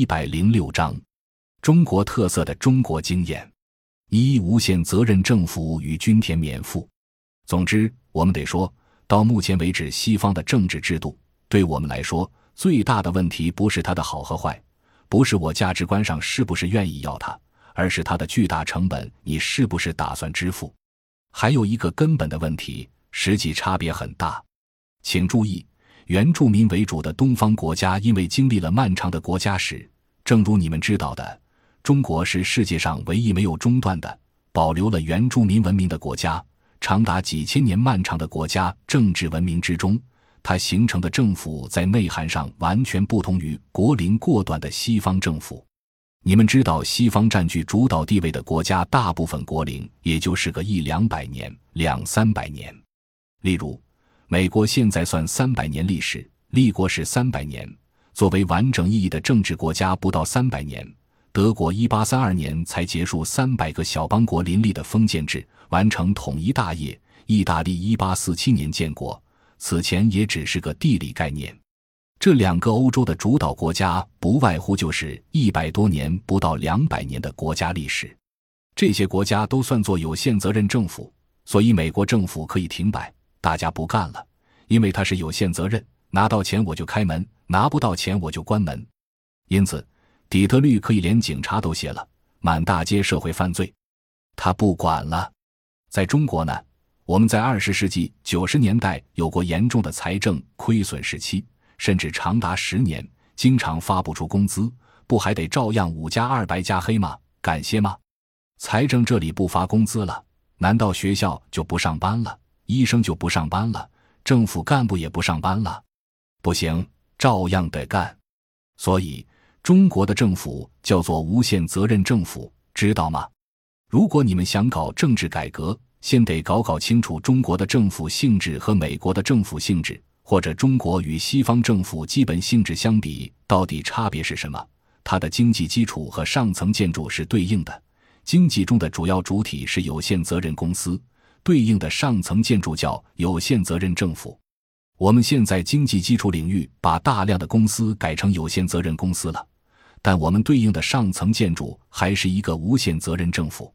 一百零六章：中国特色的中国经验。一、无限责任政府与均田免赋。总之，我们得说到目前为止，西方的政治制度对我们来说最大的问题，不是它的好和坏，不是我价值观上是不是愿意要它，而是它的巨大成本，你是不是打算支付？还有一个根本的问题，实际差别很大。请注意。原住民为主的东方国家，因为经历了漫长的国家史，正如你们知道的，中国是世界上唯一没有中断的保留了原住民文明的国家。长达几千年漫长的国家政治文明之中，它形成的政府在内涵上完全不同于国龄过短的西方政府。你们知道，西方占据主导地位的国家，大部分国龄也就是个一两百年、两三百年。例如。美国现在算三百年历史，立国是三百年。作为完整意义的政治国家，不到三百年。德国一八三二年才结束三百个小邦国林立的封建制，完成统一大业。意大利一八四七年建国，此前也只是个地理概念。这两个欧洲的主导国家，不外乎就是一百多年不到两百年的国家历史。这些国家都算作有限责任政府，所以美国政府可以停摆。大家不干了，因为他是有限责任，拿到钱我就开门，拿不到钱我就关门。因此，底特律可以连警察都卸了，满大街社会犯罪，他不管了。在中国呢，我们在二十世纪九十年代有过严重的财政亏损时期，甚至长达十年，经常发不出工资，不还得照样五加二白加黑吗？感谢吗？财政这里不发工资了，难道学校就不上班了？医生就不上班了，政府干部也不上班了，不行，照样得干。所以，中国的政府叫做无限责任政府，知道吗？如果你们想搞政治改革，先得搞搞清楚中国的政府性质和美国的政府性质，或者中国与西方政府基本性质相比，到底差别是什么？它的经济基础和上层建筑是对应的，经济中的主要主体是有限责任公司。对应的上层建筑叫有限责任政府。我们现在经济基础领域把大量的公司改成有限责任公司了，但我们对应的上层建筑还是一个无限责任政府。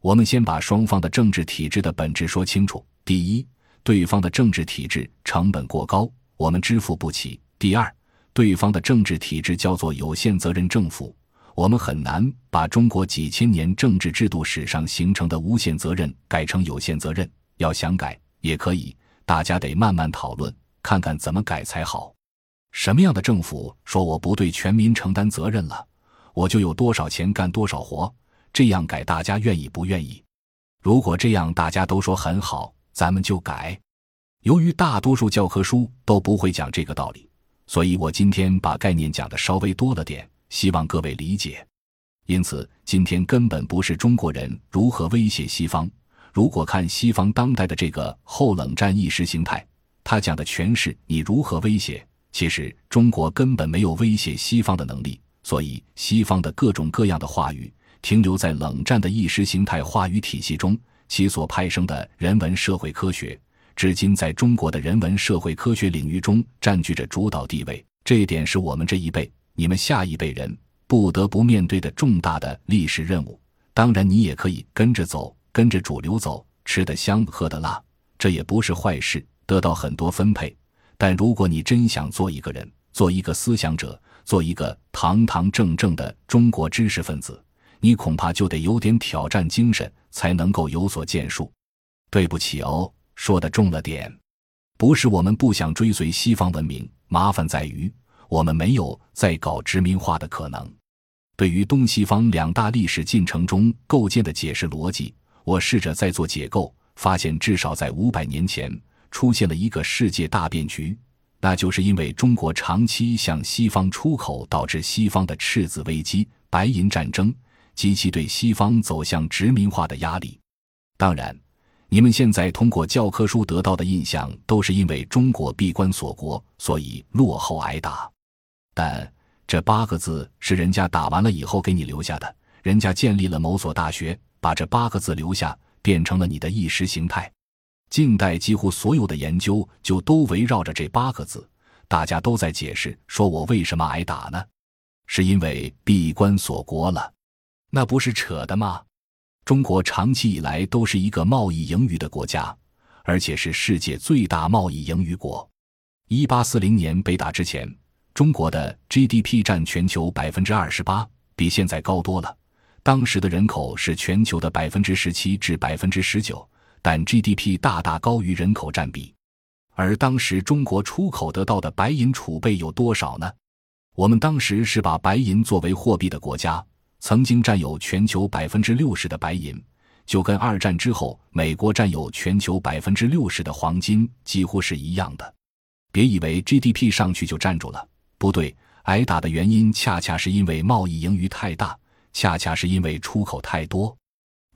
我们先把双方的政治体制的本质说清楚：第一，对方的政治体制成本过高，我们支付不起；第二，对方的政治体制叫做有限责任政府。我们很难把中国几千年政治制度史上形成的无限责任改成有限责任。要想改也可以，大家得慢慢讨论，看看怎么改才好。什么样的政府说我不对全民承担责任了，我就有多少钱干多少活？这样改大家愿意不愿意？如果这样大家都说很好，咱们就改。由于大多数教科书都不会讲这个道理，所以我今天把概念讲的稍微多了点。希望各位理解，因此今天根本不是中国人如何威胁西方。如果看西方当代的这个后冷战意识形态，他讲的全是你如何威胁。其实中国根本没有威胁西方的能力，所以西方的各种各样的话语停留在冷战的意识形态话语体系中，其所派生的人文社会科学，至今在中国的人文社会科学领域中占据着主导地位。这一点是我们这一辈。你们下一辈人不得不面对的重大的历史任务。当然，你也可以跟着走，跟着主流走，吃得香，喝得辣，这也不是坏事，得到很多分配。但如果你真想做一个人，做一个思想者，做一个堂堂正正的中国知识分子，你恐怕就得有点挑战精神，才能够有所建树。对不起哦，说的重了点，不是我们不想追随西方文明，麻烦在于。我们没有再搞殖民化的可能。对于东西方两大历史进程中构建的解释逻辑，我试着再做解构，发现至少在五百年前出现了一个世界大变局，那就是因为中国长期向西方出口，导致西方的赤字危机、白银战争及其对西方走向殖民化的压力。当然，你们现在通过教科书得到的印象，都是因为中国闭关锁国，所以落后挨打。但这八个字是人家打完了以后给你留下的，人家建立了某所大学，把这八个字留下，变成了你的意识形态。近代几乎所有的研究就都围绕着这八个字，大家都在解释，说我为什么挨打呢？是因为闭关锁国了，那不是扯的吗？中国长期以来都是一个贸易盈余的国家，而且是世界最大贸易盈余国。一八四零年被打之前，中国的 GDP 占全球百分之二十八，比现在高多了。当时的人口是全球的百分之十七至百分之十九，但 GDP 大大高于人口占比。而当时中国出口得到的白银储备有多少呢？我们当时是把白银作为货币的国家，曾经占有全球百分之六十的白银，就跟二战之后美国占有全球百分之六十的黄金几乎是一样的。别以为 GDP 上去就站住了，不对，挨打的原因恰恰是因为贸易盈余太大，恰恰是因为出口太多。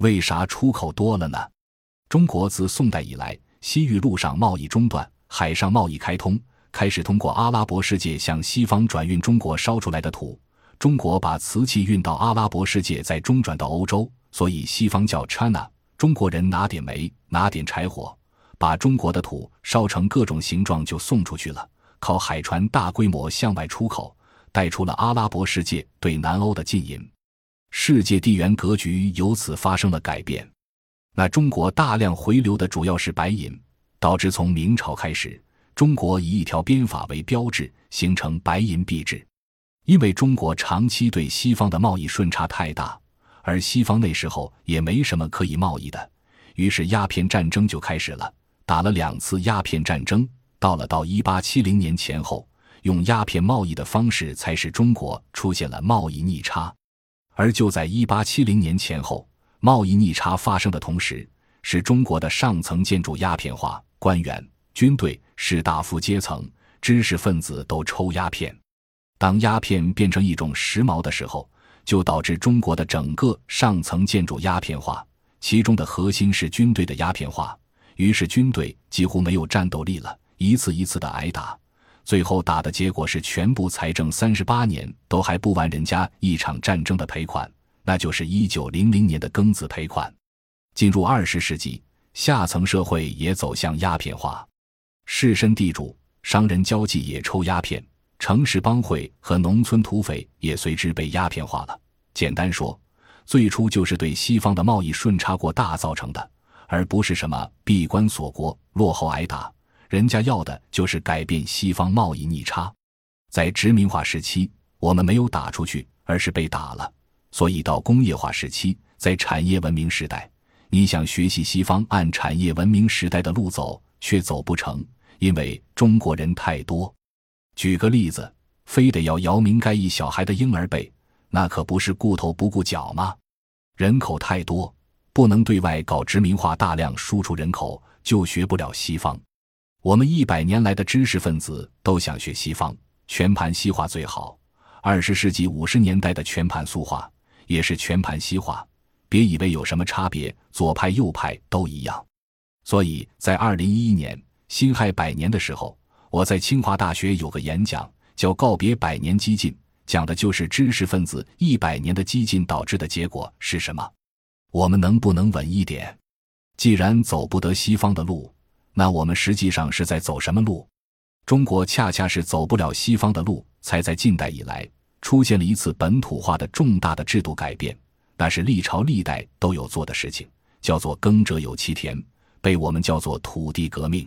为啥出口多了呢？中国自宋代以来，西域陆上贸易中断，海上贸易开通。开始通过阿拉伯世界向西方转运中国烧出来的土，中国把瓷器运到阿拉伯世界，再中转到欧洲，所以西方叫 China。中国人拿点煤，拿点柴火，把中国的土烧成各种形状就送出去了，靠海船大规模向外出口，带出了阿拉伯世界对南欧的禁银，世界地缘格局由此发生了改变。那中国大量回流的主要是白银，导致从明朝开始。中国以一条边法为标志，形成白银币制。因为中国长期对西方的贸易顺差太大，而西方那时候也没什么可以贸易的，于是鸦片战争就开始了。打了两次鸦片战争，到了到一八七零年前后，用鸦片贸易的方式，才使中国出现了贸易逆差。而就在一八七零年前后，贸易逆差发生的同时，使中国的上层建筑鸦片化，官员。军队、士大夫阶层、知识分子都抽鸦片。当鸦片变成一种时髦的时候，就导致中国的整个上层建筑鸦片化，其中的核心是军队的鸦片化。于是军队几乎没有战斗力了，一次一次的挨打，最后打的结果是全部财政三十八年都还不完人家一场战争的赔款，那就是一九零零年的庚子赔款。进入二十世纪，下层社会也走向鸦片化。士绅地主、商人交际也抽鸦片，城市帮会和农村土匪也随之被鸦片化了。简单说，最初就是对西方的贸易顺差过大造成的，而不是什么闭关锁国、落后挨打。人家要的就是改变西方贸易逆差。在殖民化时期，我们没有打出去，而是被打了。所以到工业化时期，在产业文明时代，你想学习西方按产业文明时代的路走，却走不成。因为中国人太多，举个例子，非得要姚明盖一小孩的婴儿背，那可不是顾头不顾脚吗？人口太多，不能对外搞殖民化，大量输出人口就学不了西方。我们一百年来的知识分子都想学西方，全盘西化最好。二十世纪五十年代的全盘苏化也是全盘西化，别以为有什么差别，左派右派都一样。所以在二零一一年。辛亥百年的时候，我在清华大学有个演讲，叫《告别百年激进》，讲的就是知识分子一百年的激进导致的结果是什么。我们能不能稳一点？既然走不得西方的路，那我们实际上是在走什么路？中国恰恰是走不了西方的路，才在近代以来出现了一次本土化的重大的制度改变，那是历朝历代都有做的事情，叫做“耕者有其田”，被我们叫做土地革命。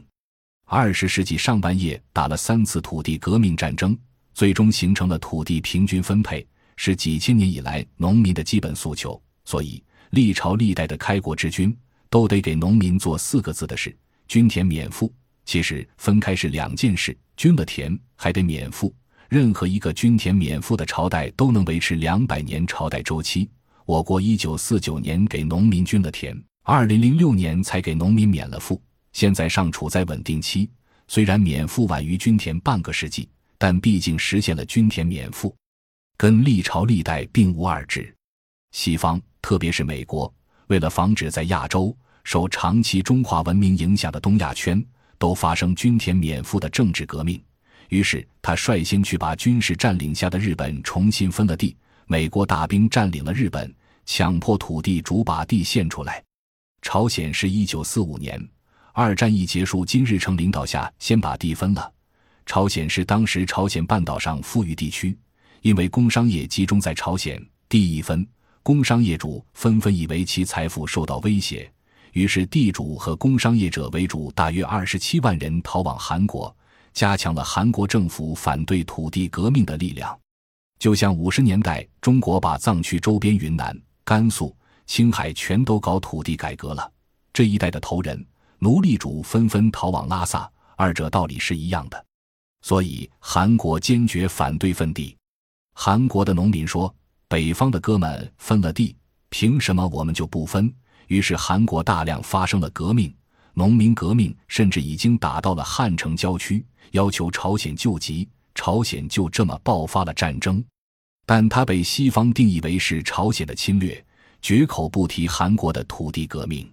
二十世纪上半叶打了三次土地革命战争，最终形成了土地平均分配，是几千年以来农民的基本诉求。所以，历朝历代的开国之君都得给农民做四个字的事：均田免赋。其实分开是两件事，均了田还得免赋。任何一个均田免赋的朝代都能维持两百年朝代周期。我国一九四九年给农民均了田，二零零六年才给农民免了赋。现在尚处在稳定期，虽然免赋晚于均田半个世纪，但毕竟实现了均田免赋，跟历朝历代并无二致。西方，特别是美国，为了防止在亚洲受长期中华文明影响的东亚圈都发生均田免赋的政治革命，于是他率先去把军事占领下的日本重新分了地。美国大兵占领了日本，强迫土地主把地献出来。朝鲜是一九四五年。二战一结束，金日成领导下先把地分了。朝鲜是当时朝鲜半岛上富裕地区，因为工商业集中在朝鲜，地一分，工商业主纷纷以为其财富受到威胁，于是地主和工商业者为主，大约二十七万人逃往韩国，加强了韩国政府反对土地革命的力量。就像五十年代中国把藏区周边云南、甘肃、青海全都搞土地改革了，这一代的头人、奴隶主纷纷逃往拉萨，二者道理是一样的。所以韩国坚决反对分地。韩国的农民说：“北方的哥们分了地，凭什么我们就不分？”于是韩国大量发生了革命，农民革命甚至已经打到了汉城郊区，要求朝鲜救急。朝鲜就这么爆发了战争，但他被西方定义为是朝鲜的侵略，绝口不提韩国的土地革命。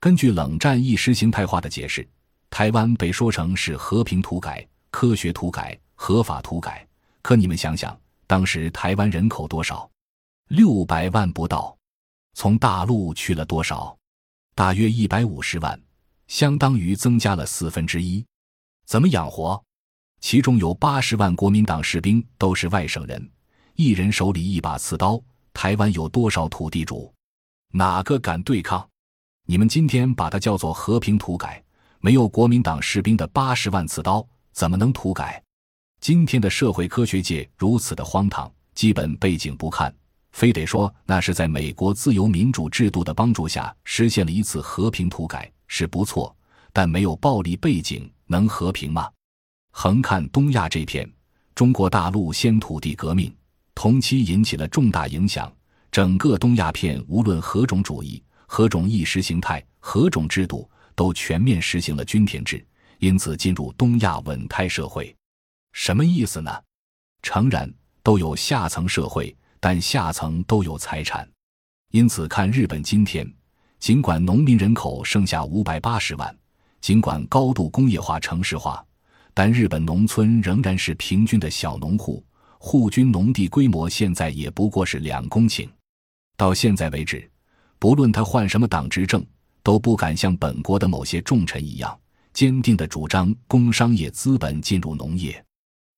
根据冷战意识形态化的解释，台湾被说成是和平土改、科学土改、合法土改。可你们想想，当时台湾人口多少？六百万不到。从大陆去了多少？大约一百五十万，相当于增加了四分之一。怎么养活？其中有八十万国民党士兵都是外省人，一人手里一把刺刀。台湾有多少土地主？哪个敢对抗？你们今天把它叫做和平土改，没有国民党士兵的八十万刺刀，怎么能土改？今天的社会科学界如此的荒唐，基本背景不看，非得说那是在美国自由民主制度的帮助下实现了一次和平土改是不错，但没有暴力背景能和平吗？横看东亚这片，中国大陆先土地革命，同期引起了重大影响。整个东亚片，无论何种主义、何种意识形态、何种制度，都全面实行了均田制，因此进入东亚稳态社会。什么意思呢？诚然，都有下层社会，但下层都有财产。因此，看日本今天，尽管农民人口剩下五百八十万，尽管高度工业化、城市化。但日本农村仍然是平均的小农户，户均农地规模现在也不过是两公顷。到现在为止，不论他换什么党执政，都不敢像本国的某些重臣一样，坚定地主张工商业资本进入农业。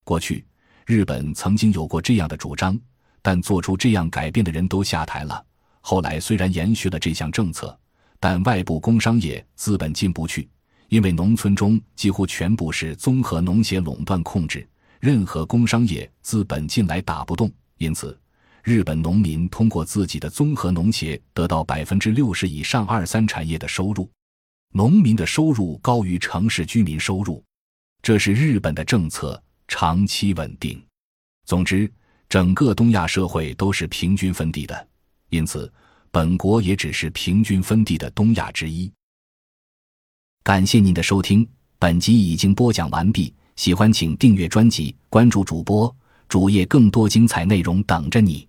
过去，日本曾经有过这样的主张，但做出这样改变的人都下台了。后来虽然延续了这项政策，但外部工商业资本进不去。因为农村中几乎全部是综合农协垄断控制，任何工商业资本进来打不动，因此日本农民通过自己的综合农协得到百分之六十以上二三产业的收入，农民的收入高于城市居民收入，这是日本的政策，长期稳定。总之，整个东亚社会都是平均分地的，因此本国也只是平均分地的东亚之一。感谢您的收听，本集已经播讲完毕。喜欢请订阅专辑，关注主播主页，更多精彩内容等着你。